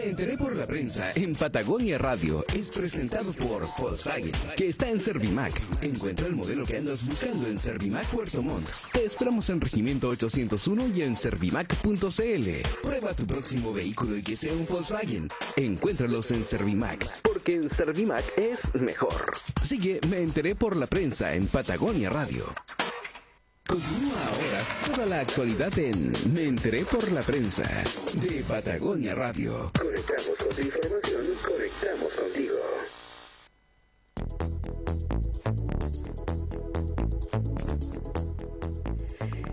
Me enteré por la prensa en Patagonia Radio. Es presentado por Volkswagen, que está en Servimac. Encuentra el modelo que andas buscando en Servimac Puerto Montt. Te esperamos en Regimiento 801 y en servimac.cl. Prueba tu próximo vehículo y que sea un Volkswagen. Encuéntralos en Servimac, porque en Servimac es mejor. Sigue Me enteré por la prensa en Patagonia Radio. Continúa ahora toda la actualidad en Me enteré por la prensa de Patagonia Radio. Conectamos con tu información, conectamos contigo.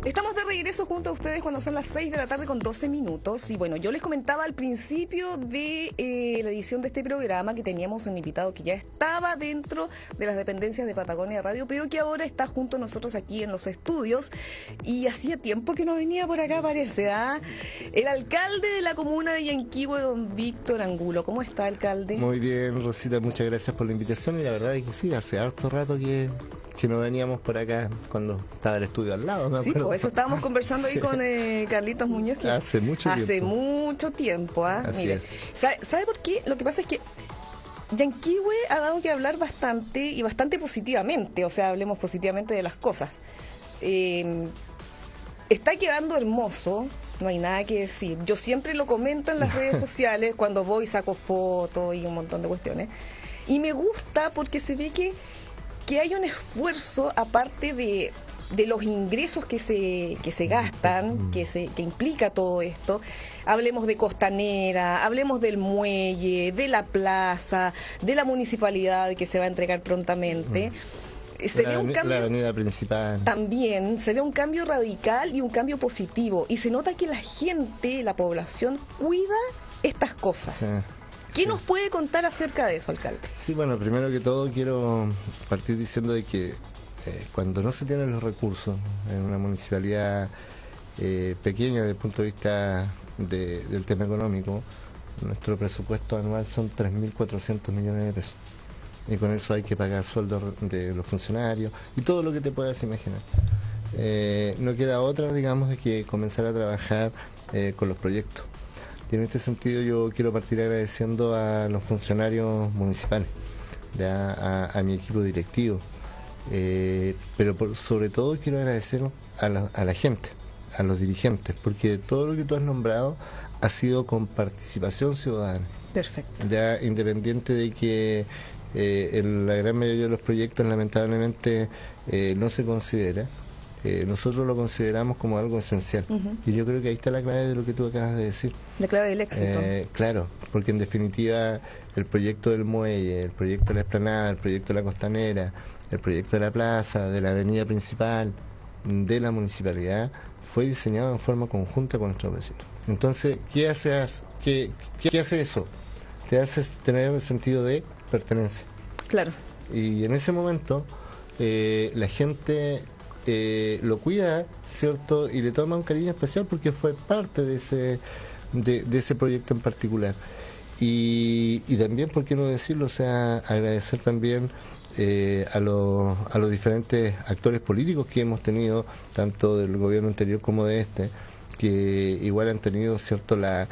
Estamos de regreso junto a ustedes cuando son las 6 de la tarde con 12 minutos. Y bueno, yo les comentaba al principio de eh, la edición de este programa que teníamos un invitado que ya estaba dentro de las dependencias de Patagonia Radio, pero que ahora está junto a nosotros aquí en los estudios. Y hacía tiempo que no venía por acá, parece. ¿ah? El alcalde de la comuna de Yanquihue, don Víctor Angulo. ¿Cómo está, alcalde? Muy bien, Rosita, muchas gracias por la invitación. Y la verdad es que sí, hace harto rato que que no veníamos por acá cuando estaba el estudio al lado. Me sí, por pues, eso estábamos conversando ahí con eh, Carlitos Muñoz. hace mucho tiempo. Hace mucho tiempo. ¿ah? Mire, ¿sabe, por qué? Lo que pasa es que Yanquiwe ha dado que hablar bastante y bastante positivamente, o sea, hablemos positivamente de las cosas. Em, está quedando hermoso, no hay nada que decir. Yo siempre lo comento en las redes sociales cuando voy, saco fotos y un montón de cuestiones. Y me gusta porque se ve que que hay un esfuerzo aparte de, los ingresos que se, que se gastan, que, se, que implica todo esto. Hablemos de Costanera, hablemos del muelle, de la plaza, de la municipalidad que se va a entregar prontamente. Se la, ve un cambio, la avenida principal. También se ve un cambio radical y un cambio positivo. Y se nota que la gente, la población, cuida estas cosas. ¿Qué nos puede contar acerca de eso, alcalde? Sí, bueno, primero que todo quiero partir diciendo de que eh, cuando no se tienen los recursos en una municipalidad eh, pequeña desde el punto de vista del tema económico, nuestro presupuesto anual son 3.400 millones de pesos. Y con eso hay que pagar sueldos de los funcionarios y todo lo que te puedas imaginar. Eh, no queda otra, digamos, que comenzar a trabajar con los proyectos. Y en este sentido yo quiero partir agradeciendo a los funcionarios municipales, a, mi equipo directivo, eh, pero sobre todo quiero agradecer a la, gente, a los dirigentes, porque todo lo que tú has nombrado ha sido con participación ciudadana. Perfecto. Ya independiente de que eh, en la gran mayoría de los proyectos lamentablemente eh, no se considera, eh, nosotros lo consideramos como algo esencial. Y yo creo que ahí está la clave de lo que tú acabas de decir. La clave del éxito. Eh, claro, porque en definitiva el proyecto del muelle, el proyecto de la esplanada, el proyecto de la costanera, el proyecto de la plaza, de la avenida principal, de la municipalidad, fue diseñado en forma conjunta con nuestros vecinos. Entonces, ¿qué hace, qué, qué hace eso? Te hace tener el sentido de pertenencia. Claro. Y en ese momento, eh, la gente eh, lo cuida, ¿cierto? Y le toma un cariño especial porque fue parte de ese, de, ese proyecto en particular. Y, también, ¿por qué no decirlo? O sea, agradecer también eh, a, los, a los diferentes actores políticos que hemos tenido, tanto del gobierno anterior como de este, que igual han tenido, ¿cierto?, la,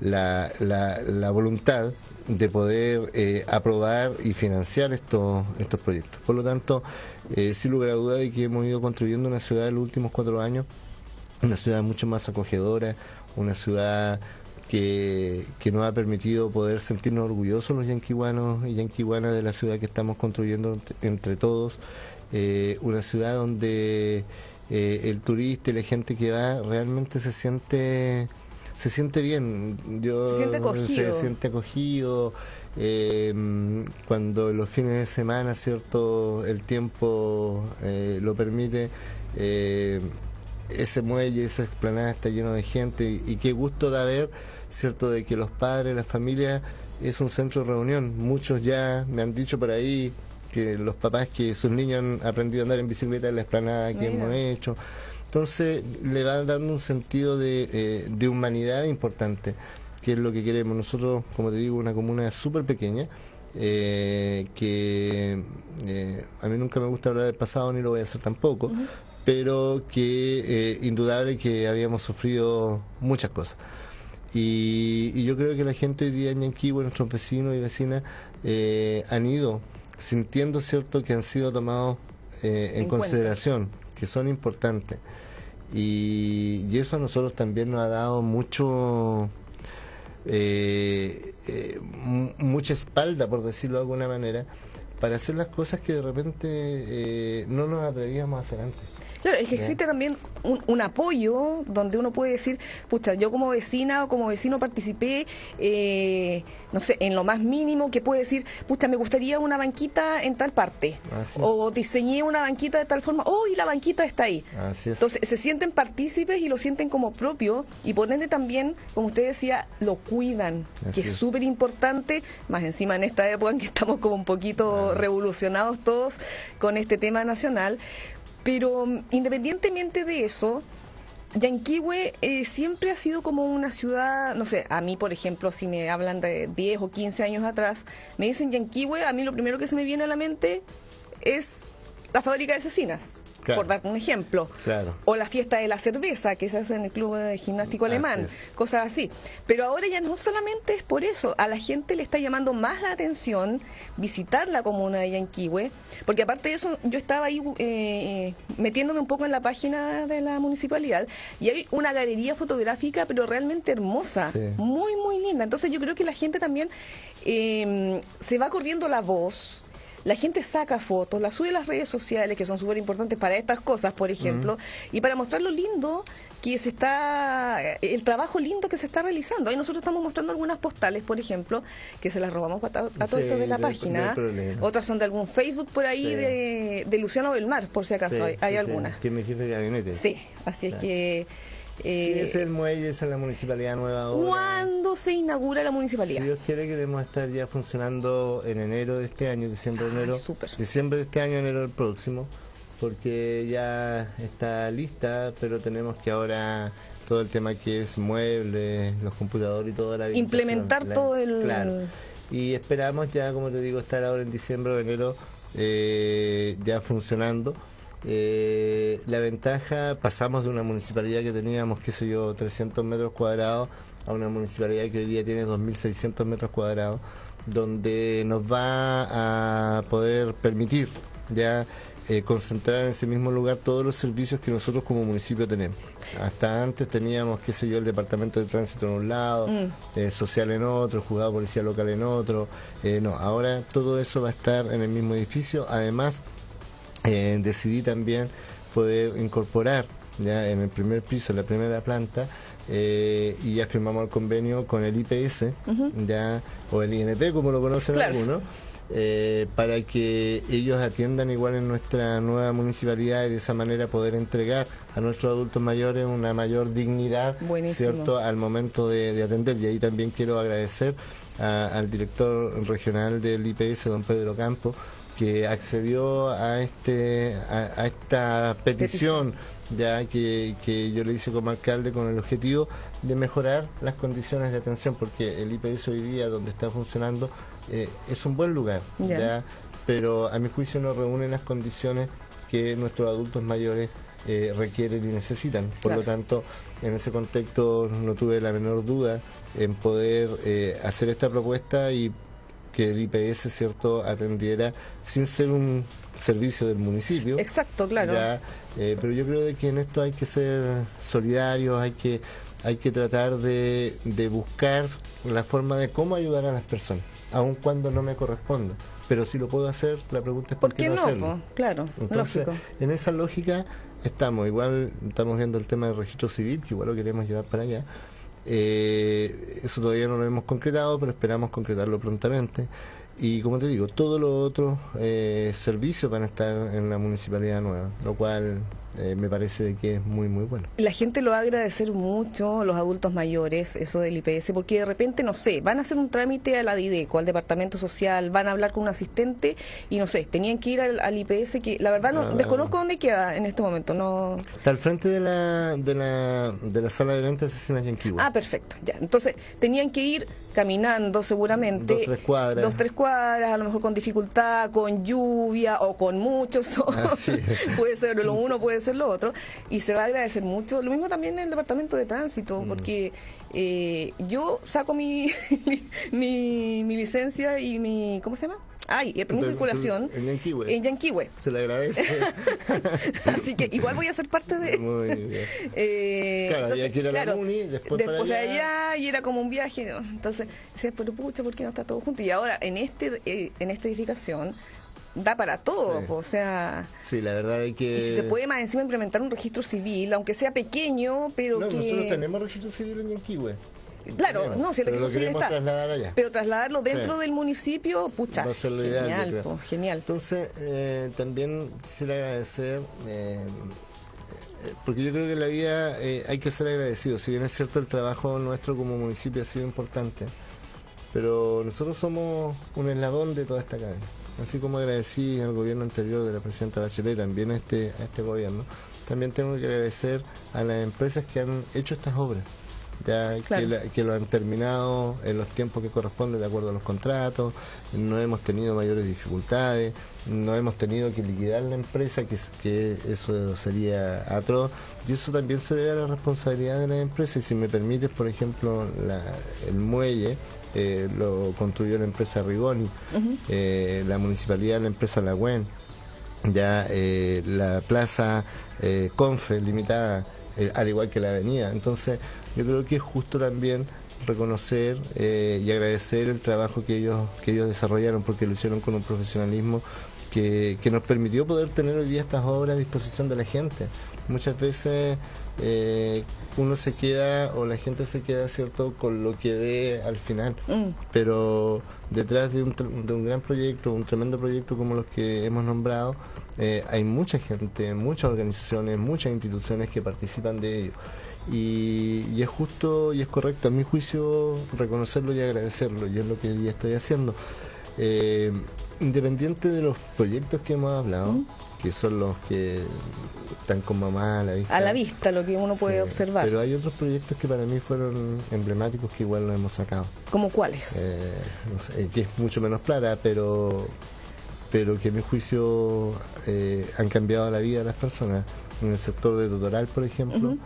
la, la, voluntad de poder eh, aprobar y financiar estos, estos proyectos. Por lo tanto, eh, sin lugar a duda de que hemos ido construyendo una ciudad en los últimos cuatro años, una ciudad mucho más acogedora, una ciudad que, nos ha permitido poder sentirnos orgullosos los yanquihuanos y yanquihuanas de la ciudad que estamos construyendo entre todos, eh, una ciudad donde eh, el turista y la gente que va realmente se siente se siente bien. Yo, se siente acogido. Se siente acogido. Eh, cuando los fines de semana, ¿cierto? El tiempo eh, lo permite. Eh, ese muelle, esa explanada está lleno de gente y, qué gusto da ver, ¿cierto? De que los padres, la familia es un centro de reunión. Muchos ya me han dicho por ahí que los papás que sus niños han aprendido a andar en bicicleta en la explanada que hemos hecho. Entonces le va dando un sentido de, de humanidad importante que es lo que queremos. Nosotros, como te digo, una comuna súper pequeña, eh, que eh, a mí nunca me gusta hablar del pasado ni lo voy a hacer tampoco, pero que eh, indudable que habíamos sufrido muchas cosas. Y, yo creo que la gente hoy día en Yanquiwe, nuestros vecinos y vecinas, han ido sintiendo cierto que han sido tomados en, consideración, que son importantes. Y, eso a nosotros también nos ha dado mucho eh, mucha espalda, por decirlo de alguna manera, para hacer las cosas que de repente no nos atrevíamos a hacer antes. Claro, es que existe también un, apoyo donde uno puede decir, pucha, yo como vecina o como vecino participé, eh, no sé, en lo más mínimo que puede decir, pucha, me gustaría una banquita en tal parte. o diseñé una banquita de tal forma, oh, y la banquita está ahí. Entonces se sienten partícipes y lo sienten como propio y por ende también, como usted decía, lo cuidan, que es súper importante, más encima en esta época en que estamos como un poquito revolucionados todos con este tema nacional pero mm, independientemente de eso, Yanquihue eh, siempre ha sido como una ciudad, no sé, a mí por ejemplo, si me hablan de 10 o 15 años atrás, me dicen Yanquihue, a mí lo primero que se me viene a la mente es la fábrica de asesinas por dar un ejemplo. O la fiesta de la cerveza que se hace en el club de gimnástico alemán, cosas así. Pero ahora ya no solamente es por eso, a la gente le está llamando más la atención visitar la comuna de Yanquihue, porque aparte de eso yo estaba ahí eh, metiéndome un poco en la página de la municipalidad y hay una galería fotográfica pero realmente hermosa, muy muy linda. Entonces yo creo que la gente también eh, se va corriendo la voz la gente saca fotos, las sube a las redes sociales, que son súper importantes para estas cosas, por ejemplo, y para mostrar lo lindo que se está, el trabajo lindo que se está realizando. Ahí nosotros estamos mostrando algunas postales, por ejemplo, que se las robamos a, todo esto de la página. Otras son de algún Facebook por ahí de, de, Luciano Belmar, por si acaso hay, algunas. Que me jefe de gabinete. Sí, así es que sí, eh, es el muelle, es la municipalidad nueva ¿Cuándo se inaugura la municipalidad? Si Dios quiere, queremos estar ya funcionando en enero de este año, diciembre, de enero. Diciembre de este año, enero del próximo, porque ya está lista, pero tenemos que ahora todo el tema que es muebles, los computadores y toda la Implementar todo el. Claro. Y esperamos ya, como te digo, estar ahora en diciembre o enero eh, ya funcionando eh, la ventaja, pasamos de una municipalidad que teníamos, qué sé yo, 300 metros cuadrados a una municipalidad que hoy día tiene 2.600 metros cuadrados, donde nos va a poder permitir ya eh, concentrar en ese mismo lugar todos los servicios que nosotros como municipio tenemos. Hasta antes teníamos, qué sé yo, el departamento de tránsito en un lado, mm. eh, social en otro, juzgado policía local en otro. Eh, no, ahora todo eso va a estar en el mismo edificio. Además, eh, decidí también poder incorporar ya en el primer piso, en la primera planta, eh, y ya firmamos el convenio con el IPS, ya o el INP, como lo conocen algunos, eh, para que ellos atiendan igual en nuestra nueva municipalidad y de esa manera poder entregar a nuestros adultos mayores una mayor dignidad, cierto, al momento de, atender. Y ahí también quiero agradecer al director regional del IPS, don Pedro Campo, que accedió a este a, esta petición, ya que, yo le hice como alcalde con el objetivo de mejorar las condiciones de atención porque el IPS hoy día donde está funcionando eh, es un buen lugar ya. pero a mi juicio no reúne las condiciones que nuestros adultos mayores eh, requieren y necesitan. Por lo tanto, en ese contexto no tuve la menor duda en poder eh, hacer esta propuesta y que el IPS cierto atendiera sin ser un servicio del municipio. Exacto, claro. Eh, pero yo creo que en esto hay que ser solidarios, hay que hay que tratar de, de buscar la forma de cómo ayudar a las personas, aun cuando no me corresponda. Pero si lo puedo hacer, la pregunta es por, qué, no, hacerlo. Claro, Entonces, en esa lógica estamos. Igual estamos viendo el tema del registro civil, que igual lo queremos llevar para allá. Eh, eso todavía no lo hemos concretado, pero esperamos concretarlo prontamente. Y como te digo, todos los otros eh, servicios van a estar en la municipalidad nueva, lo cual eh, me parece que es muy, muy bueno. La gente lo va a agradecer mucho, los adultos mayores, eso del IPS, porque de repente, no sé, van a hacer un trámite a la DIDECO, al Departamento Social, van a hablar con un asistente y no sé, tenían que ir al, IPS, que la verdad no ah, desconozco dónde queda en este momento. no Está al frente de la, de la, de la sala de ventas de Asesinas Yanquiwa. Ah, perfecto, ya. Entonces, tenían que ir caminando seguramente. Dos, tres cuadras. Dos, tres cuadras, a lo mejor con dificultad, con lluvia o con mucho sol. puede ser lo uno, puede agradecer lo otro y se va a agradecer mucho. Lo mismo también en el departamento de tránsito, mm. porque eh, yo saco mi, mi, mi licencia y mi, ¿cómo se llama? Ay, mi circulación en Yanquiwe. En Yanquiwe. Se le agradece. Así que igual voy a ser parte de. Muy bien. Eh, claro, había que ir a la Uni, después, después para allá. de allá y era como un viaje. Entonces, decía, pero pucha, ¿por qué no está todo junto? Y ahora, en este eh, en esta edificación, da para todo, o sea... Sí, la verdad es que... Y si se puede más encima implementar un registro civil, aunque sea pequeño, pero no, que... nosotros tenemos registro civil en Yanquihue. Claro, no, si el pero lo queremos está, trasladar allá. Pero trasladarlo dentro del municipio, pucha, genial, genial. Entonces, eh, también quisiera agradecer, eh, eh, porque yo creo que en la vida hay que ser agradecido. Si bien es cierto, el trabajo nuestro como municipio ha sido importante, pero nosotros somos un eslabón de toda esta cadena. Así como agradecí al gobierno anterior de la presidenta Bachelet, también a este, a este gobierno, también tengo que agradecer a las empresas que han hecho estas obras ya que, lo han terminado en los tiempos que corresponden de acuerdo a los contratos, no hemos tenido mayores dificultades, no hemos tenido que liquidar la empresa, que, que eso sería atroz, y eso también se debe a la responsabilidad de la empresa, y si me permites, por ejemplo, el muelle, eh, lo construyó la empresa Rigoni, eh, la municipalidad la empresa Lagüen, ya eh, la plaza Confe limitada, al igual que la avenida. Entonces, yo creo que es justo también reconocer eh, y agradecer el trabajo que ellos, que ellos desarrollaron, porque lo hicieron con un profesionalismo que, que nos permitió poder tener hoy día estas obras a disposición de la gente. Muchas veces eh, uno se queda o la gente se queda cierto con lo que ve al final, mm. pero detrás de un, de un gran proyecto, un tremendo proyecto como los que hemos nombrado, eh, hay mucha gente, muchas organizaciones, muchas instituciones que participan de ello. Y, es justo y es correcto a mi juicio reconocerlo y agradecerlo, y es lo que ya estoy haciendo. Eh, independiente de los proyectos que hemos hablado, que son los que están con mamá a la vista. A la vista, lo que uno puede observar. Pero hay otros proyectos que para mí fueron emblemáticos que igual los hemos sacado. ¿Como cuáles? Eh, no sé, que es mucho menos plata, pero pero que a mi juicio eh, han cambiado la vida de las personas. En el sector de tutoral, por ejemplo,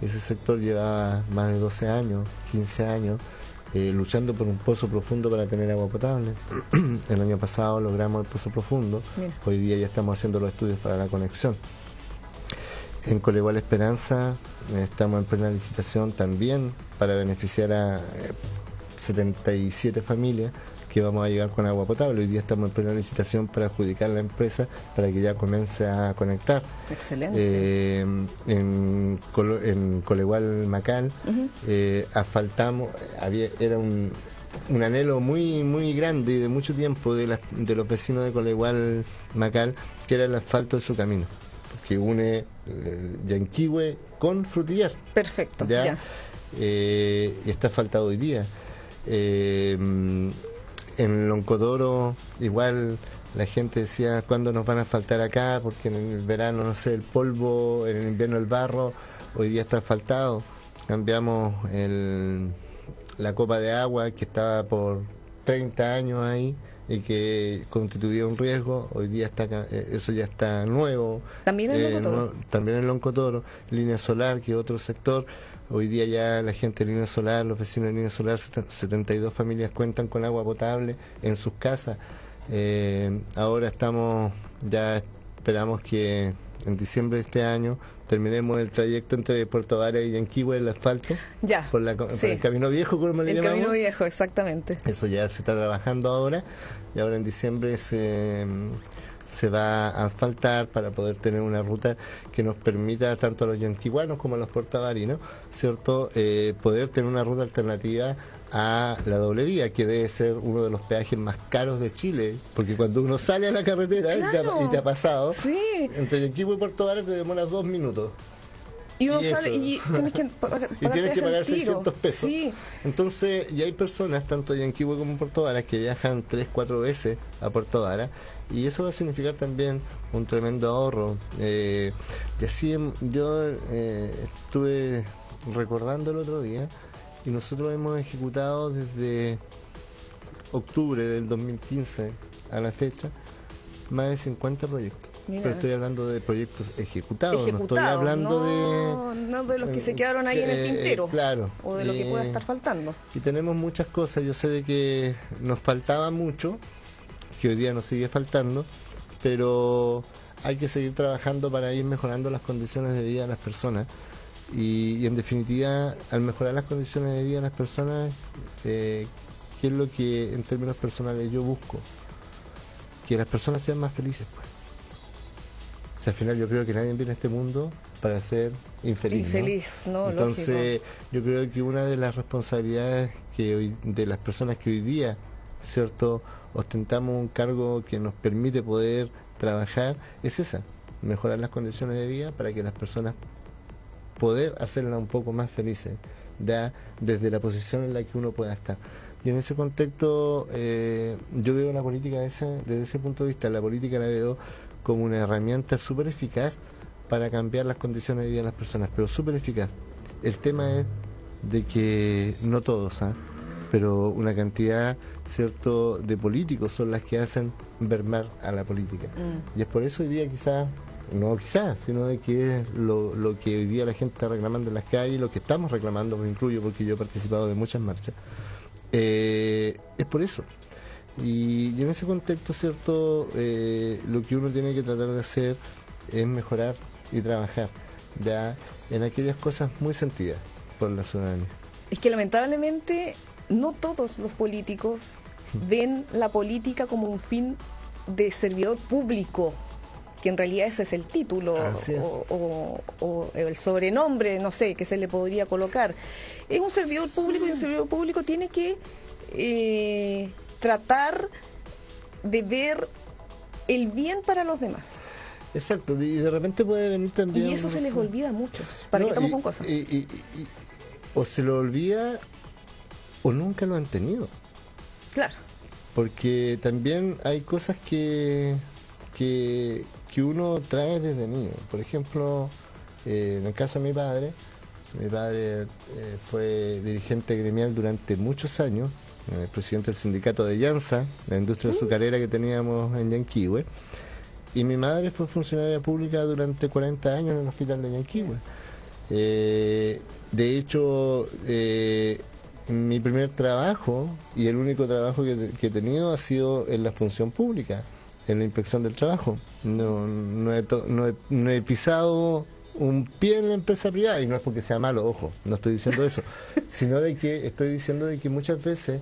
ese sector lleva más de 12 años, 15 años, eh, luchando por un pozo profundo para tener agua potable. el año pasado logramos el pozo profundo, hoy día ya estamos haciendo los estudios para la conexión. En Colegual Esperanza eh, estamos en plena licitación también para beneficiar a 77 familias que vamos a llegar con agua potable. Hoy día estamos en plena licitación para adjudicar la empresa para que ya comience a conectar. Excelente. Eh, en, en Colegual Macal eh, asfaltamos, había, era un, un anhelo muy muy grande y de mucho tiempo de, de los vecinos de Colegual Macal, que era el asfalto de su camino, que une eh, Yanquihue con Frutillar. Perfecto. Ya, eh, está asfaltado hoy día. Eh, en Loncodoro igual la gente decía cuándo nos van a faltar acá, porque en el verano, no sé, el polvo, en el invierno el barro, hoy día está asfaltado. Cambiamos el, la copa de agua que estaba por 30 años ahí y que constituía un riesgo, hoy día está eh, eso ya está nuevo. También en Loncotoro. Eh, también en Loncotoro, línea solar, que es otro sector Hoy día ya la gente de Línea Solar, los vecinos de Línea Solar, 72 familias cuentan con agua potable en sus casas. Eh, ahora estamos, ya esperamos que en diciembre de este año terminemos el trayecto entre Puerto Vara y Yanquihue, el asfalto. Ya. Por, el camino viejo, como le El camino viejo, exactamente. Eso ya se está trabajando ahora y ahora en diciembre se se va a asfaltar para poder tener una ruta que nos permita tanto a los yanquiguanos como a los portavarinos, ¿cierto? Eh, poder tener una ruta alternativa a la doble vía, que debe ser uno de los peajes más caros de Chile, porque cuando uno sale a la carretera y, te ha, pasado, entre Yanquihue y Puerto Vara te demoras dos minutos. Y uno sale y tienes que pagar, y tienes que pagar 600 pesos. Entonces, y hay personas, tanto en Yanquihue como en Puerto Vara, que viajan 3, 4 veces a Puerto Vara, y eso va a significar también un tremendo ahorro. Eh, y así yo eh, estuve recordando el otro día, y nosotros hemos ejecutado desde octubre del 2015 a la fecha más de 50 proyectos pero estoy hablando de proyectos ejecutados, no estoy hablando de... No de los que se quedaron ahí en el tintero. claro. O de lo que pueda estar faltando. Y tenemos muchas cosas, yo sé de que nos faltaba mucho, que hoy día nos sigue faltando, pero hay que seguir trabajando para ir mejorando las condiciones de vida de las personas. Y, en definitiva, al mejorar las condiciones de vida de las personas, eh, ¿qué es lo que en términos personales yo busco? Que las personas sean más felices. Pues. O sea, al final yo creo que nadie viene a este mundo para ser infeliz. Infeliz, ¿no? Entonces, yo creo que una de las responsabilidades que hoy, de las personas que hoy día, ¿cierto?, ostentamos un cargo que nos permite poder trabajar es esa, mejorar las condiciones de vida para que las personas poder hacerlas un poco más felices, ya desde la posición en la que uno pueda estar. Y en ese contexto eh, yo veo la política desde ese punto de vista, la política la veo como una herramienta súper eficaz para cambiar las condiciones de vida de las personas, pero súper eficaz. El tema es de que no todos, ¿ah? pero una cantidad cierto de políticos son las que hacen vermar a la política. Mm. Y es por eso hoy día quizás, no quizás, sino de que es lo, lo, que hoy día la gente está reclamando en las calles, lo que estamos reclamando, me incluyo porque yo he participado de muchas marchas, eh, es por eso. Y, en ese contexto, ¿cierto? Eh, lo que uno tiene que tratar de hacer es mejorar y trabajar ya en aquellas cosas muy sentidas por la ciudadanía. Es que lamentablemente no todos los políticos ven la política como un fin de servidor público, que en realidad ese es el título o, el sobrenombre, no sé, que se le podría colocar. Es un servidor público y un servidor público tiene que eh, tratar de ver el bien para los demás. Exacto, y de repente puede venir también... Y eso se les olvida mucho, para que estamos con cosas. o se lo olvida o nunca lo han tenido. Claro. Porque también hay cosas que, que, uno trae desde niño. Por ejemplo, eh, en el caso de mi padre, mi padre eh, fue dirigente gremial durante muchos años, eh, presidente del sindicato de Llanza, la industria mm. azucarera que teníamos en Yanquihue. Y mi madre fue funcionaria pública durante 40 años en el hospital de Yanquihue. de hecho, mi primer trabajo y el único trabajo que, he tenido ha sido en la función pública, en la inspección del trabajo. No, no, he, no, he, pisado un pie en la empresa privada y no es porque sea malo, ojo, no estoy diciendo eso, sino de que estoy diciendo de que muchas veces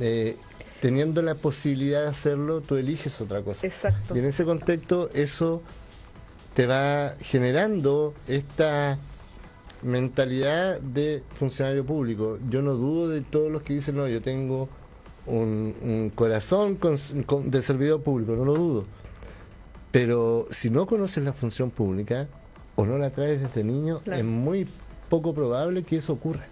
eh, teniendo la posibilidad de hacerlo, tú eliges otra cosa. Exacto. Y en ese contexto eso te va generando esta mentalidad de funcionario público. Yo no dudo de todos los que dicen, no, yo tengo un, corazón de servidor público, no lo dudo. Pero si no conoces la función pública o no la traes desde niño, es muy poco probable que eso ocurra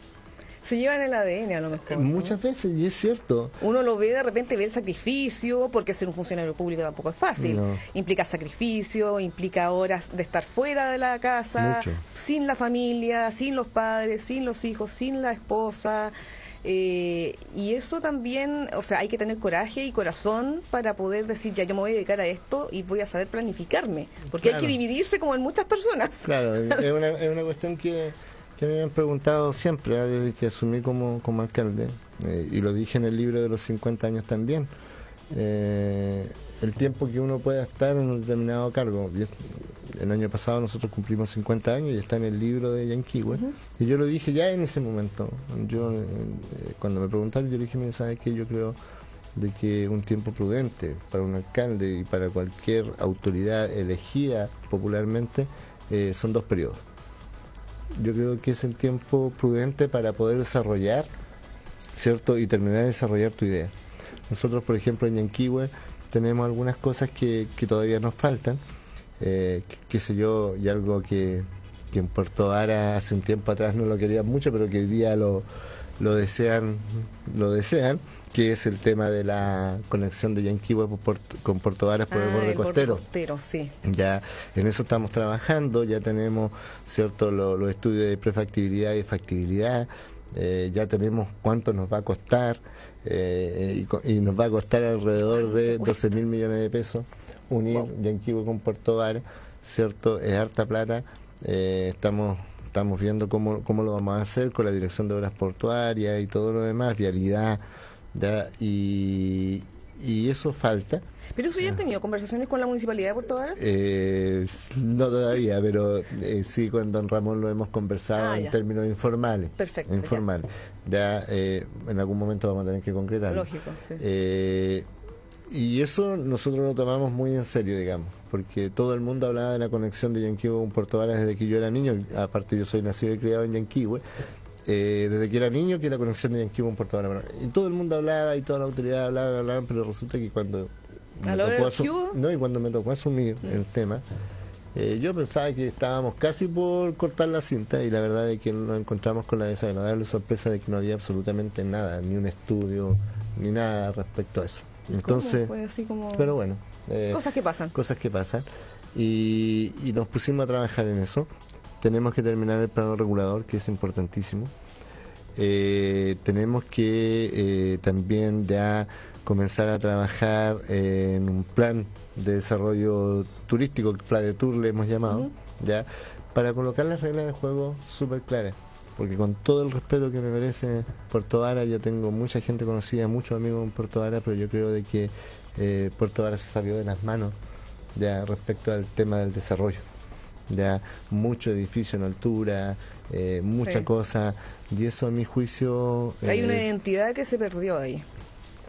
se llevan el ADN a lo mejor. Muchas veces, y es cierto. Uno lo ve de repente, ve el sacrificio, porque ser un funcionario público tampoco es fácil. Implica sacrificio, implica horas de estar fuera de la casa, sin la familia, sin los padres, sin los hijos, sin la esposa. Eh, y eso también, o sea, hay que tener coraje y corazón para poder decir, ya yo me voy a dedicar a esto y voy a saber planificarme, porque hay que dividirse como en muchas personas. Claro, es una, es una cuestión que me han preguntado siempre, ¿eh? desde que asumí como, como alcalde, eh, y lo dije en el libro de los 50 años también, eh, el tiempo que uno pueda estar en un determinado cargo. el año pasado nosotros cumplimos 50 años y está en el libro de Yanquiwe, y yo lo dije ya en ese momento. Yo Cuando me preguntaron, yo le dije, ¿sabes qué? Yo creo de que un tiempo prudente para un alcalde y para cualquier autoridad elegida popularmente son dos periodos yo creo que es el tiempo prudente para poder desarrollar, ¿cierto? Y terminar de desarrollar tu idea. Nosotros, por ejemplo, en Yanquiwe tenemos algunas cosas que, todavía nos faltan, eh, qué sé yo, y algo que, que en Puerto Ara hace un tiempo atrás no lo querían mucho, pero que hoy día lo, lo desean, lo desean, que es el tema de la conexión de Yanquihue con Puerto Varas por el borde costero. sí. Ya en eso estamos trabajando, ya tenemos cierto los estudios de prefactibilidad y factibilidad, eh, ya tenemos cuánto nos va a costar eh, y, nos va a costar alrededor de 12 mil millones de pesos unir Yanquiwe con Puerto Vara, ¿cierto? Es harta plata. Eh, estamos estamos viendo cómo, cómo lo vamos a hacer con la dirección de obras portuarias y todo lo demás, vialidad, y, y eso falta. ¿Pero eso ya han tenido conversaciones con la Municipalidad de Puerto Vara? Eh, no todavía, pero eh, sí con don Ramón lo hemos conversado ah, en términos informales. Perfecto. Informales. Ya, eh, en algún momento vamos a tener que concretar. Lógico, sí. Eh, y eso nosotros lo tomamos muy en serio, digamos, porque todo el mundo hablaba de la conexión de Yanquihue con Puerto Varas desde que yo era niño, aparte yo soy nacido y criado en Yanquihue, eh, desde que era niño que la conexión de Yanquihue con Puerto Varas. Y todo el mundo hablaba y toda la autoridad hablaba, hablaba pero resulta que cuando me tocó, no, y cuando me tocó asumir el tema, eh, yo pensaba que estábamos casi por cortar la cinta y la verdad es que nos encontramos con la desagradable sorpresa de que no había absolutamente nada, ni un estudio, ni nada respecto a eso. Entonces, pero bueno, eh, cosas que pasan. Cosas que pasan. Y, nos pusimos a trabajar en eso. Tenemos que terminar el plano regulador, que es importantísimo. Eh, tenemos que eh, también ya comenzar a trabajar en un plan de desarrollo turístico, plan de tour le hemos llamado, ya para colocar las reglas de juego súper claras porque con todo el respeto que me merece Puerto Vara, yo tengo mucha gente conocida, muchos amigos en Puerto Vara, pero yo creo de que eh, Puerto Vara se salió de las manos ya respecto al tema del desarrollo. Ya mucho edificio en altura, eh, mucha cosa, y eso a mi juicio... Hay una eh, identidad que se perdió ahí.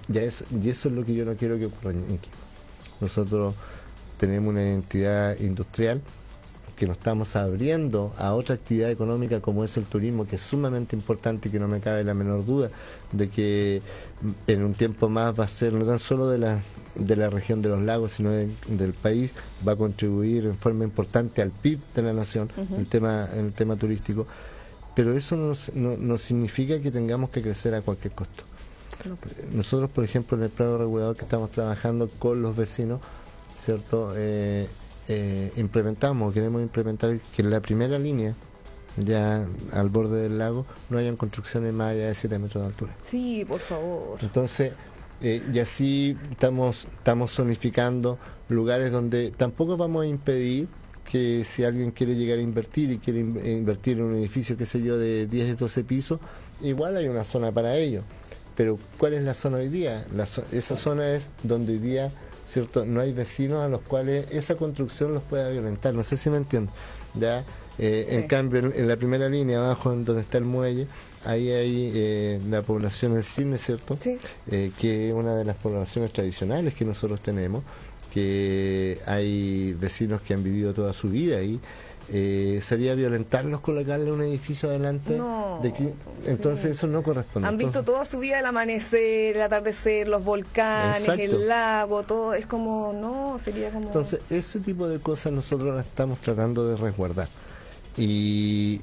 Ya es, y eso es lo que yo no quiero que ocurra en Nosotros tenemos una identidad industrial, que nos estamos abriendo a otra actividad económica como es el turismo, que es sumamente importante y que no me cabe la menor duda de que en un tiempo más va a ser no tan solo de la, de la región de los lagos, sino del país, va a contribuir en forma importante al PIB de la nación, el, tema, el tema turístico. Pero eso no, no, significa que tengamos que crecer a cualquier costo. Nosotros, por ejemplo, en el plano regulador que estamos trabajando con los vecinos, ¿cierto? Eh, eh, implementamos, queremos implementar que en la primera línea, ya al borde del lago, no hayan construcciones más allá de 7 metros de altura. Sí, por favor. Entonces, eh, y así estamos, estamos zonificando lugares donde tampoco vamos a impedir que si alguien quiere llegar a invertir y quiere invertir en un edificio, qué sé yo, de 10 12 pisos, igual hay una zona para ello. Pero ¿cuál es la zona hoy día? esa zona es donde hoy día ¿cierto? No hay vecinos a los cuales esa construcción los pueda violentar, no sé si me entiendo. ¿ya? Eh, en cambio, en, la primera línea, abajo en donde está el muelle, ahí hay eh, la población del cine, ¿cierto? Eh, que es una de las poblaciones tradicionales que nosotros tenemos, que hay vecinos que han vivido toda su vida ahí eh, sería violentarlos colocarle un edificio adelante. de entonces eso no corresponde. Han visto toda su vida el amanecer, el atardecer, los volcanes, el lago, todo. Es como, no, sería como... Entonces ese tipo de cosas nosotros las estamos tratando de resguardar. Y,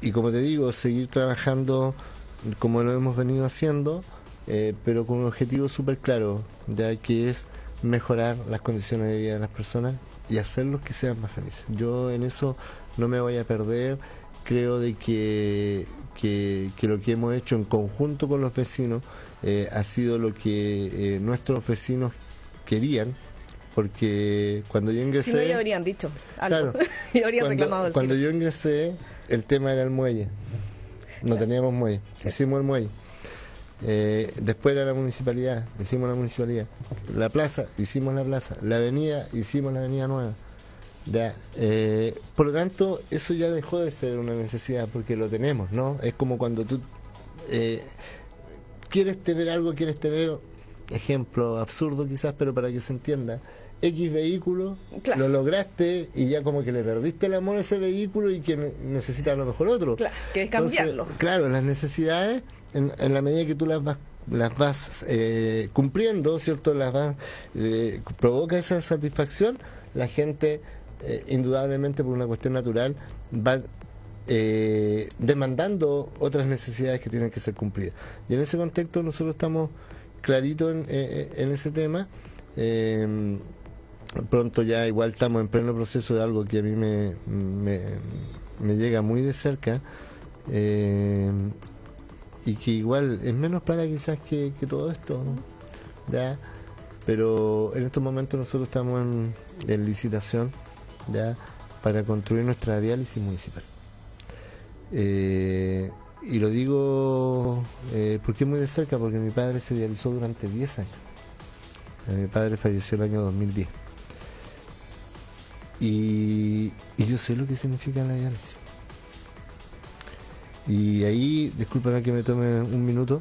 y como te digo, seguir trabajando como lo hemos venido haciendo, eh, pero con un objetivo súper claro, ya que es mejorar las condiciones de vida de las personas y hacerlos que sean más felices. Yo en eso no me voy a perder, creo de que, que, lo que hemos hecho en conjunto con los vecinos eh, ha sido lo que eh, nuestros vecinos querían, porque cuando yo ingresé... Si no, ya habrían dicho algo, habrían cuando, reclamado el Cuando yo ingresé, el tema era el muelle, no teníamos muelle, hicimos el muelle. Eh, después era la municipalidad, hicimos la municipalidad. La plaza, hicimos la plaza. La avenida, hicimos la avenida nueva. Ya, eh, por lo tanto, eso ya dejó de ser una necesidad porque lo tenemos, ¿no? Es como cuando tú eh, quieres tener algo, quieres tener, ejemplo absurdo quizás, pero para que se entienda, X vehículo, lo lograste y ya como que le perdiste el amor a ese vehículo y que necesita a lo mejor otro. Claro, que cambiarlo. claro, las necesidades en, la medida que tú las vas las vas eh, cumpliendo, ¿cierto? Las vas, eh, provoca esa satisfacción, la gente, eh, indudablemente por una cuestión natural, va demandando otras necesidades que tienen que ser cumplidas. Y en ese contexto nosotros estamos claritos en, en, ese tema. Pronto ya igual estamos en pleno proceso de algo que a mí me, llega muy de cerca y que igual es menos plata quizás que, todo esto, ¿ya? pero en estos momentos nosotros estamos en, licitación ya para construir nuestra diálisis municipal. Eh, y lo digo eh, porque muy de cerca, porque mi padre se dializó durante 10 años. Mi padre falleció el año 2010. Y, y yo sé lo que significa la diálisis. Y ahí, disculpen que me tome un minuto,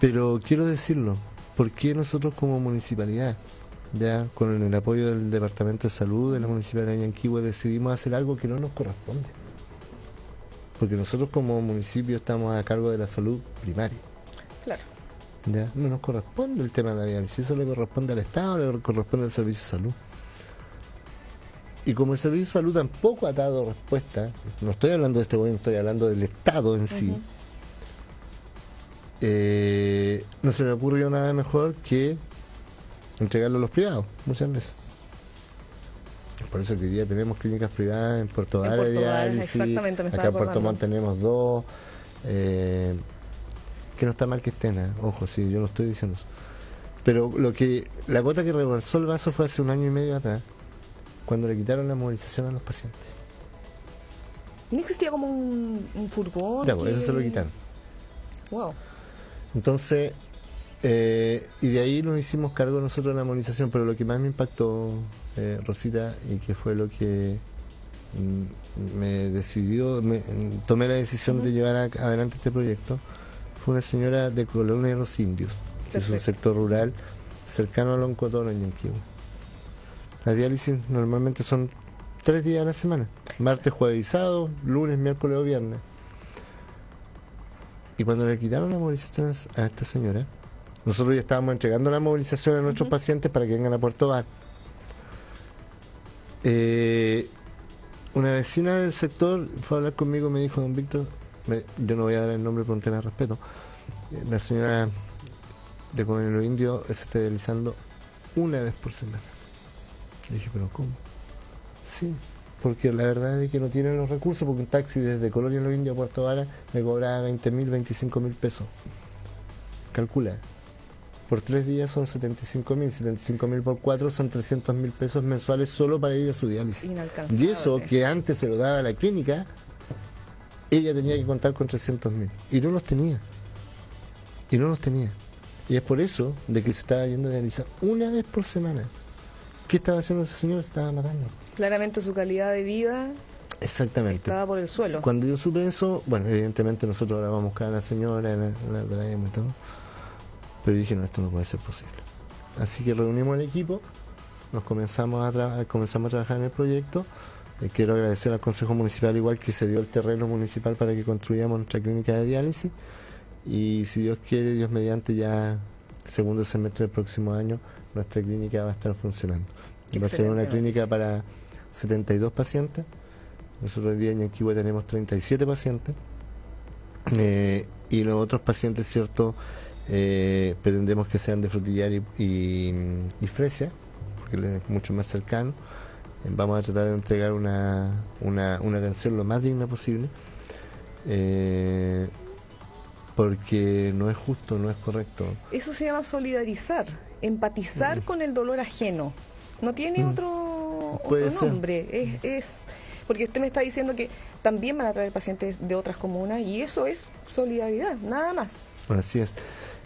pero quiero decirlo, ¿por qué nosotros como municipalidad, ya con el apoyo del Departamento de Salud de la Municipalidad de Yanquihue, decidimos hacer algo que no nos corresponde? Porque nosotros como municipio estamos a cargo de la salud primaria. Claro. Ya, no nos corresponde el tema de la diálisis, eso le corresponde al Estado, le corresponde al Servicio de Salud. Y como el Servicio de Salud tampoco ha dado respuesta, no estoy hablando de este gobierno, estoy hablando del Estado en sí, eh, no se me ocurrió nada mejor que entregarlo a los privados, muchas veces. Por eso que hoy día tenemos clínicas privadas en Puerto Varas, acá en Puerto Montt tenemos dos. Eh, que no está mal que estén, ¿eh? ojo, sí, yo no estoy diciendo eso. Pero lo que la gota que rebalsó el vaso fue hace un año y medio atrás, cuando le quitaron la movilización a los pacientes. ¿No existía como un, furgón? Ya, pues eso se lo quitaron. Wow. Entonces, eh, y de ahí nos hicimos cargo nosotros de la movilización, pero lo que más me impactó, eh, Rosita, y que fue lo que mm, me decidió, me, tomé la decisión de llevar adelante este proyecto, fue una señora de Colonia de los Indios, que es un sector rural cercano a Loncotono en Yanquihue. Las diálisis normalmente son tres días a la semana, martes, jueves y sábado, lunes, miércoles o viernes. Y cuando le quitaron la movilización a esta señora, nosotros ya estábamos entregando la movilización a nuestros pacientes para que vengan a Puerto Bar. Eh, una vecina del sector fue a hablar conmigo y me dijo, don Víctor, yo no voy a dar el nombre por un tema de respeto, la señora de los Indio se está realizando una vez por semana. Le dije, pero ¿cómo? Sí, porque la verdad es que no tienen los recursos, porque un taxi desde Colonia Los Indios a Puerto Vara me cobraba 20 mil, 25 mil pesos. Calcula. Por tres días son 75 mil, 75 mil por cuatro son 300 mil pesos mensuales solo para ir a su diálisis. Y eso que antes se lo daba a la clínica, ella tenía que contar con 300 mil. Y no los tenía. Y no los tenía. Y es por eso de que se estaba yendo a dializar una vez por semana. ¿Qué estaba haciendo ese señor? Se estaba matando. Claramente su calidad de vida Exactamente. estaba por el suelo. Cuando yo supe eso, bueno, evidentemente nosotros ahora vamos a buscar a la señora, la, y todo. Pero dije, no, esto no puede ser posible. Así que reunimos el equipo, nos comenzamos a, comenzamos a trabajar en el proyecto. Eh, quiero agradecer al Consejo Municipal igual que se dio el terreno municipal para que construyamos nuestra clínica de diálisis. Y si Dios quiere, Dios mediante ya segundo semestre del próximo año, nuestra clínica va a estar funcionando. Va a ser una clínica para 72 pacientes. Nosotros hoy día en Yanquihue tenemos 37 pacientes. Eh, y los otros pacientes, ¿cierto? Eh, pretendemos que sean de frutillar y, y, fresia, porque es mucho más cercano. Eh, vamos a tratar de entregar una, una, una atención lo más digna posible. Porque no es justo, no es correcto. Eso se llama solidarizar, empatizar mm. con el dolor ajeno. No tiene mm. otro, nombre. Es, es, porque usted me está diciendo que también van a traer pacientes de otras comunas y eso es solidaridad, nada más. Así es.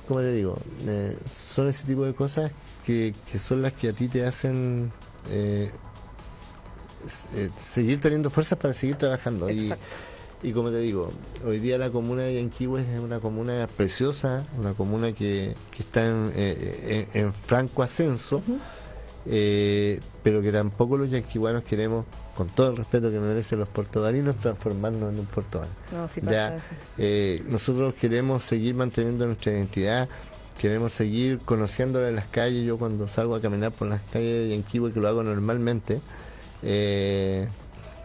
Como te digo, eh, son ese tipo de cosas que, que, son las que a ti te hacen eh, eh, seguir teniendo fuerzas para seguir trabajando. Y, y, como te digo, hoy día la comuna de Yanquihue es una comuna preciosa, una comuna que, que está en, en, franco ascenso eh, pero que tampoco los yanquihuanos queremos, con todo el respeto que merecen los puertogalinos, transformarnos en un puertogal. ya, eh, nosotros queremos seguir manteniendo nuestra identidad, queremos seguir conociéndola en las calles. Yo cuando salgo a caminar por las calles de Yanquihue, que lo hago normalmente, eh,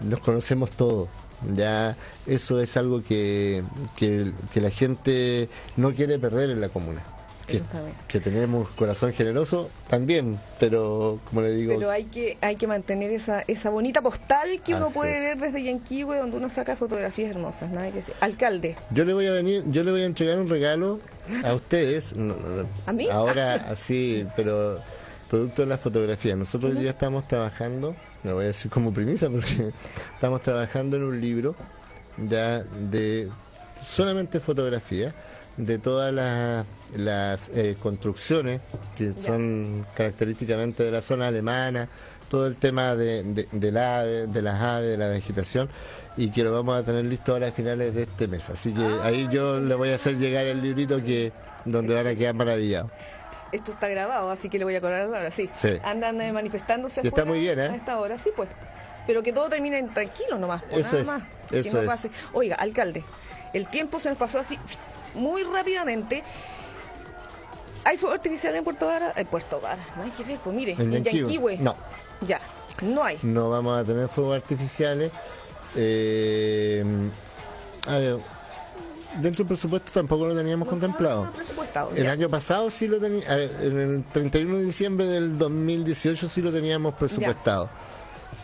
nos conocemos todos. Ya eso es algo que, que, que la gente no quiere perder en la comuna. que, tenemos corazón generoso también, pero como le digo... Pero hay que hay que mantener esa, esa bonita postal que uno puede ver desde Yanquihue donde uno saca fotografías hermosas, nada que Alcalde. Yo le voy a venir, yo le voy a entregar un regalo a ustedes. ¿A mí? Ahora así, pero producto de la fotografía. Nosotros ya estamos trabajando, no voy a decir como primicia porque estamos trabajando en un libro ya de solamente fotografía de todas las, eh, construcciones que son característicamente de la zona alemana, todo el tema de, de, ave, de las aves, de la vegetación, y que lo vamos a tener listo ahora a finales de este mes. Así que ahí yo le voy a hacer llegar el librito que donde van a quedar maravillados. Esto está grabado, así que le voy a cobrar ahora, sí. Andan eh, manifestándose. está muy bien, ¿eh? A esta hora, sí, pues. Pero que todo termine tranquilo nomás. Eso nada es. Más, eso es. Oiga, alcalde, el tiempo se nos pasó así muy rápidamente. ¿Hay fuego artificial en Puerto Vara? En Puerto Vara, no hay que ver, pues mire, en, Yanquihue. No. Ya, no hay. No vamos a tener fuegos artificiales. Eh, a ver, dentro del presupuesto tampoco lo teníamos contemplado. El año pasado sí lo teníamos, en el 31 de diciembre del 2018 sí lo teníamos presupuestado.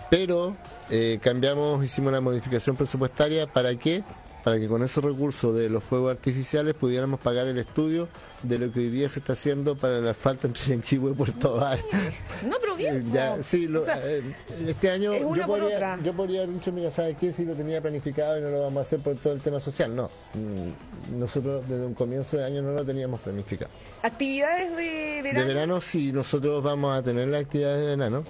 Pero eh, cambiamos, hicimos una modificación presupuestaria para que para que con esos recursos de los fuegos artificiales pudiéramos pagar el estudio de lo que hoy día se está haciendo para la falta entre Yanquihue y Puerto Val. No, pero bien. ya, sí, eh, este año yo podría, yo podría, haber dicho, mira, ¿sabes qué? Si lo tenía planificado y no lo vamos a hacer por todo el tema social. No, mm, nosotros desde un comienzo de año no lo teníamos planificado. ¿Actividades de verano? De verano sí, nosotros vamos a tener las actividades de verano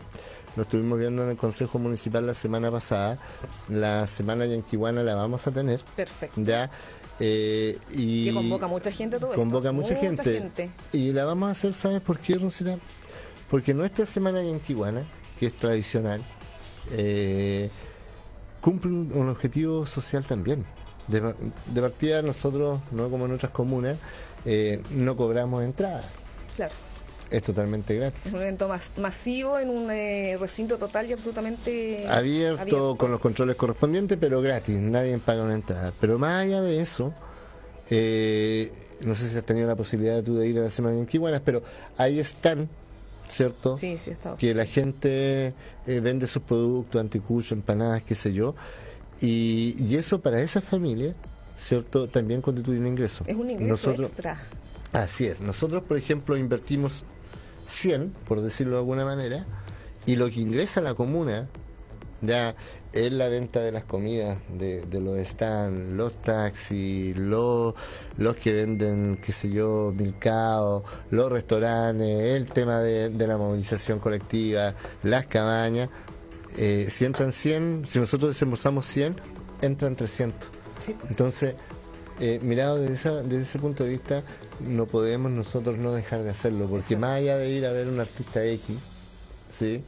lo estuvimos viendo en el Consejo Municipal la semana pasada. La semana yanquihuana la vamos a tener. Perfecto. Ya. Eh, y que convoca mucha gente todo Convoca mucha, gente. Y la vamos a hacer, ¿sabes por qué, Rosita? Porque nuestra semana yanquihuana, que es tradicional, eh, cumple un, objetivo social también. De, partida nosotros, no como en otras comunas, eh, no cobramos entrada. Claro. Es totalmente gratis. Es un evento más masivo en un eh, recinto total y absolutamente abierto, con los controles correspondientes, pero gratis. Nadie paga una entrada. Pero más allá de eso, eh, no sé si has tenido la posibilidad tú de ir a la Semana en Kiwanas, pero ahí están, ¿cierto? Sí, sí, está. Que la gente eh, vende sus productos, anticuchos, empanadas, qué sé yo. Y, y eso para esa familia, ¿cierto? También constituye un ingreso. Es un ingreso extra. Así es. Nosotros, por ejemplo, invertimos 100, por decirlo de alguna manera, y lo que ingresa a la comuna ya es la venta de las comidas de, los stands, los taxis, los, los que venden, qué sé yo, milcao, los restaurantes, el tema de, la movilización colectiva, las cabañas. Eh, si entran 100, si nosotros desembolsamos 100, entran 300. Entonces, eh, mirado desde, desde ese punto de vista, no podemos nosotros no dejar de hacerlo, porque más allá de ir a ver un artista X, ¿sí?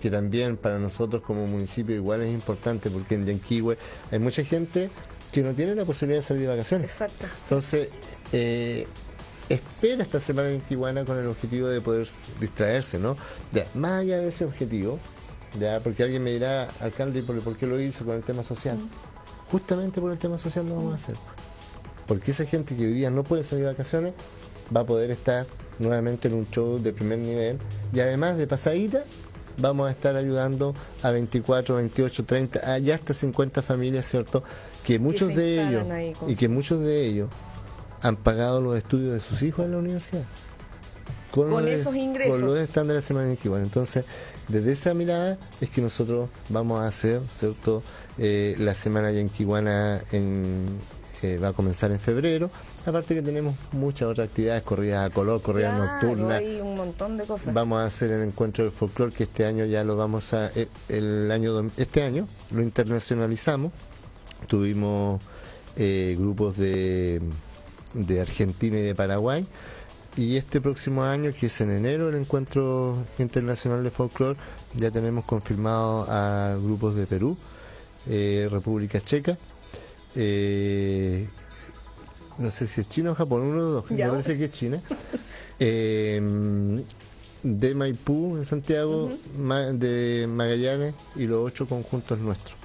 que también para nosotros como municipio igual es importante, porque en Yanquihue hay mucha gente que no tiene la posibilidad de salir de vacaciones. Exacto. Entonces, eh, espera esta semana en Kiwana con el objetivo de poder distraerse, ¿no? Ya, más allá de ese objetivo, ya, porque alguien me dirá, alcalde, ¿por, ¿por qué lo hizo con el tema social? Justamente por el tema social lo vamos a hacer porque esa gente que hoy día no puede salir de vacaciones va a poder estar nuevamente en un show de primer nivel y además de pasadita vamos a estar ayudando a 24, 28, 30, ya hasta 50 familias, ¿cierto? Que muchos de ellos y que muchos de ellos han pagado los estudios de sus hijos en la universidad. Con, esos ingresos. Con los estándares de semana en Entonces, desde esa mirada es que nosotros vamos a hacer, ¿cierto? Eh, la semana yanquihuana en, va a comenzar en febrero. Aparte que tenemos muchas otras actividades, corridas a color, corridas nocturnas. Hay un montón de cosas. Vamos a hacer el encuentro del folclore que este año ya lo vamos a eh, el, año este año lo internacionalizamos. Tuvimos eh, grupos de de Argentina y de Paraguay. Y este próximo año, que es en enero, el encuentro internacional de folclore, ya tenemos confirmado a grupos de Perú, eh, República Checa, eh, no sé si es China o Japón, uno de dos, me parece que es China, em, de Maipú en Santiago, de Magallanes y los ocho conjuntos nuestros.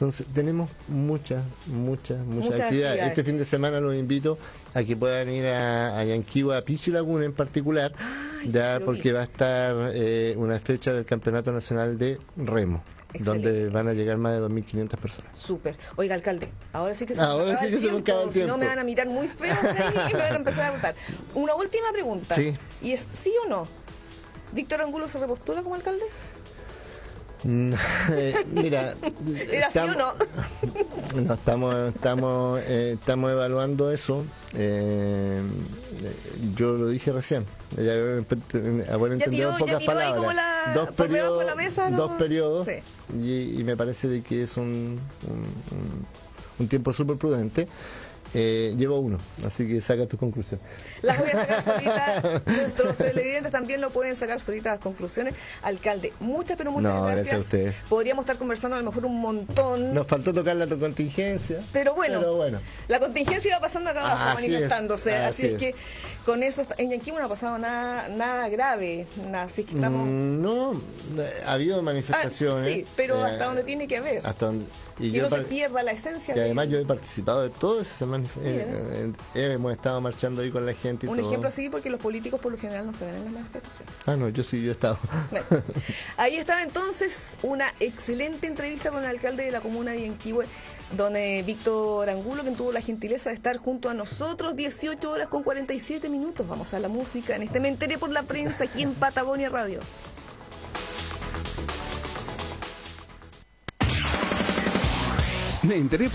Entonces tenemos muchas, muchas, muchas, actividades. Este fin de semana los invito a que puedan ir a, a Yanquiwa, a Pichi Laguna en particular, ya porque va a estar eh, una fecha del Campeonato Nacional de Remo. Donde van a llegar más de 2.500 personas. Súper. Oiga, alcalde, ahora sí que se, ahora sí que se me acaba el tiempo. Si no me van a mirar muy feo y me van a empezar a preguntar. Una última pregunta. Sí. Y es, ¿sí o no? ¿Víctor Angulo se repostula como alcalde? Mm, mira, estamos, no? no? estamos estamos eh, estamos evaluando eso. Eh, yo lo dije recién. Ya haber entendido en pocas palabras. dos periodos, dos periodos y, me parece de que es un, un, un tiempo súper prudente. Eh, llevo uno, así que saca tu conclusión. Las voy a sacar solitas. Nuestros televidentes también lo pueden sacar solitas las conclusiones. Alcalde, muchas, pero muchas no, gracias. a usted. Podríamos estar conversando a lo mejor un montón. Nos faltó tocar la contingencia. Pero bueno, bueno. la contingencia iba pasando acá abajo, manifestándose. así, es. que con eso, en Yanquimo no ha pasado nada nada grave. así que estamos... Mm, no, ha habido manifestaciones. Ah, sí, pero hasta donde tiene que haber. Hasta donde, y, no se pierda la esencia. Que además yo he participado de todo ese eh, eh, hemos estado marchando ahí con la gente. Un ejemplo sí, porque los políticos por lo general no se ven en las manifestaciones. Ah, no, yo sí, yo he estado. ahí estaba entonces una excelente entrevista con el alcalde de la comuna de Yanquihue, don eh, Víctor Angulo, quien tuvo la gentileza de estar junto a nosotros, 18 horas con 47 minutos. Vamos a la música en este Me enteré por la prensa aquí en Patagonia Radio. Me enteré